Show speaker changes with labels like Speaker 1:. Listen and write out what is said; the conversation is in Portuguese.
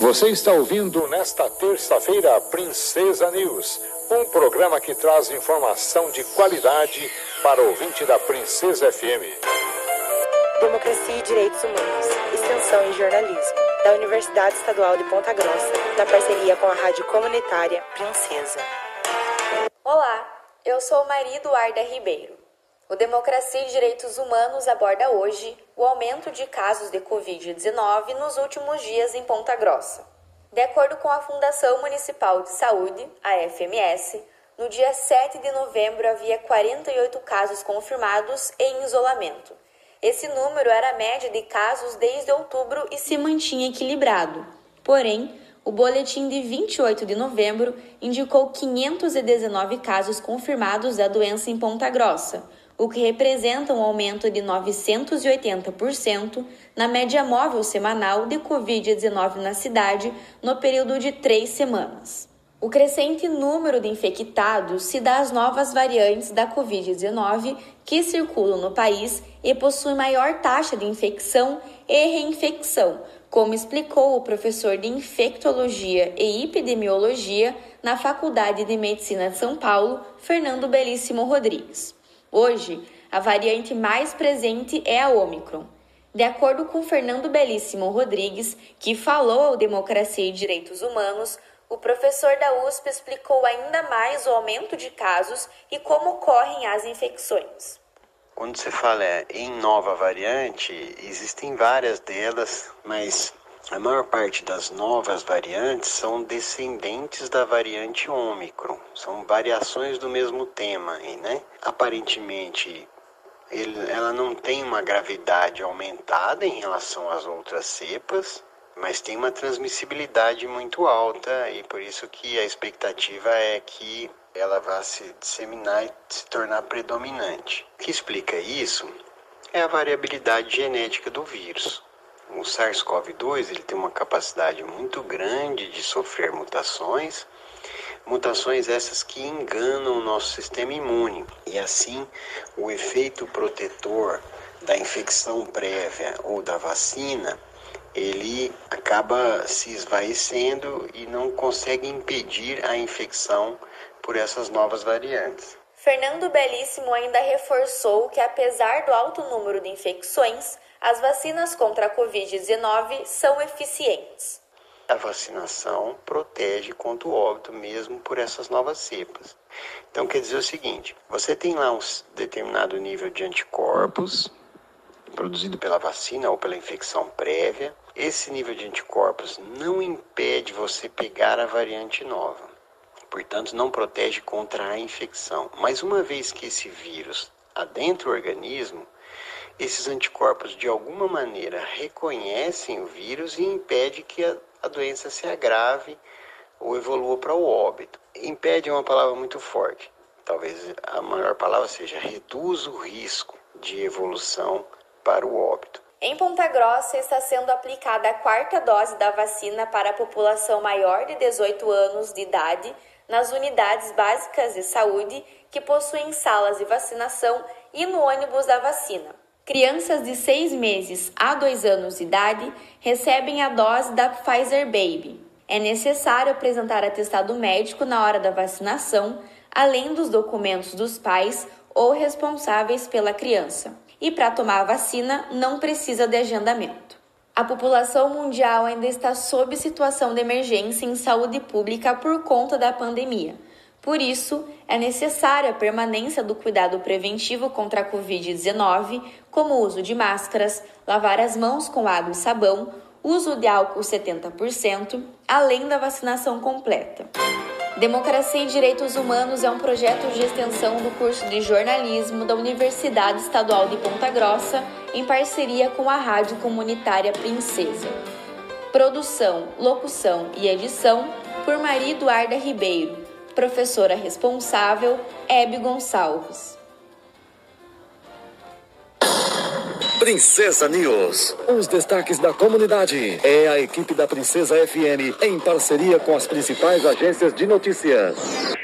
Speaker 1: Você está ouvindo nesta terça-feira Princesa News, um programa que traz informação de qualidade para o ouvinte da Princesa FM.
Speaker 2: Democracia e Direitos Humanos, Extensão e Jornalismo, da Universidade Estadual de Ponta Grossa, na parceria com a Rádio Comunitária Princesa.
Speaker 3: Olá, eu sou Maria Eduarda Ribeiro. O Democracia e Direitos Humanos aborda hoje o aumento de casos de Covid-19 nos últimos dias em Ponta Grossa. De acordo com a Fundação Municipal de Saúde, a FMS, no dia 7 de novembro havia 48 casos confirmados em isolamento. Esse número era a média de casos desde outubro e se mantinha equilibrado. Porém, o boletim de 28 de novembro indicou 519 casos confirmados da doença em Ponta Grossa o que representa um aumento de 980% na média móvel semanal de Covid-19 na cidade no período de três semanas. O crescente número de infectados se dá às novas variantes da Covid-19 que circulam no país e possuem maior taxa de infecção e reinfecção, como explicou o professor de Infectologia e Epidemiologia na Faculdade de Medicina de São Paulo, Fernando Belíssimo Rodrigues. Hoje, a variante mais presente é a Omicron. De acordo com Fernando Belíssimo Rodrigues, que falou ao Democracia e Direitos Humanos, o professor da USP explicou ainda mais o aumento de casos e como ocorrem as infecções.
Speaker 4: Quando se fala em nova variante, existem várias delas, mas a maior parte das novas variantes são descendentes da variante Ômicron, são variações do mesmo tema, né? Aparentemente, ele, ela não tem uma gravidade aumentada em relação às outras cepas, mas tem uma transmissibilidade muito alta e por isso que a expectativa é que ela vá se disseminar e se tornar predominante. O que explica isso é a variabilidade genética do vírus. O SARS-CoV-2 ele tem uma capacidade muito grande de sofrer mutações, mutações essas que enganam o nosso sistema imune e assim o efeito protetor da infecção prévia ou da vacina ele acaba se esvaecendo e não consegue impedir a infecção por essas novas variantes.
Speaker 3: Fernando Belíssimo ainda reforçou que, apesar do alto número de infecções, as vacinas contra a Covid-19 são eficientes.
Speaker 4: A vacinação protege contra o óbito mesmo por essas novas cepas. Então quer dizer o seguinte: você tem lá um determinado nível de anticorpos produzido pela vacina ou pela infecção prévia. Esse nível de anticorpos não impede você pegar a variante nova. Portanto, não protege contra a infecção. Mas uma vez que esse vírus adentra o organismo, esses anticorpos de alguma maneira reconhecem o vírus e impede que a, a doença se agrave ou evolua para o óbito. Impede é uma palavra muito forte. Talvez a maior palavra seja reduz o risco de evolução para o óbito.
Speaker 3: Em Ponta Grossa está sendo aplicada a quarta dose da vacina para a população maior de 18 anos de idade nas unidades básicas de saúde que possuem salas de vacinação e no ônibus da vacina. Crianças de 6 meses a 2 anos de idade recebem a dose da Pfizer Baby. É necessário apresentar atestado médico na hora da vacinação, além dos documentos dos pais ou responsáveis pela criança. E para tomar a vacina não precisa de agendamento. A população mundial ainda está sob situação de emergência em saúde pública por conta da pandemia. Por isso, é necessária a permanência do cuidado preventivo contra a Covid-19, como o uso de máscaras, lavar as mãos com água e sabão, uso de álcool 70%, além da vacinação completa. Democracia e Direitos Humanos é um projeto de extensão do curso de jornalismo da Universidade Estadual de Ponta Grossa, em parceria com a Rádio Comunitária Princesa. Produção, locução e edição por Maria Eduarda Ribeiro Professora responsável, Hebe Gonçalves.
Speaker 1: Princesa News. Os destaques da comunidade. É a equipe da Princesa FM em parceria com as principais agências de notícias.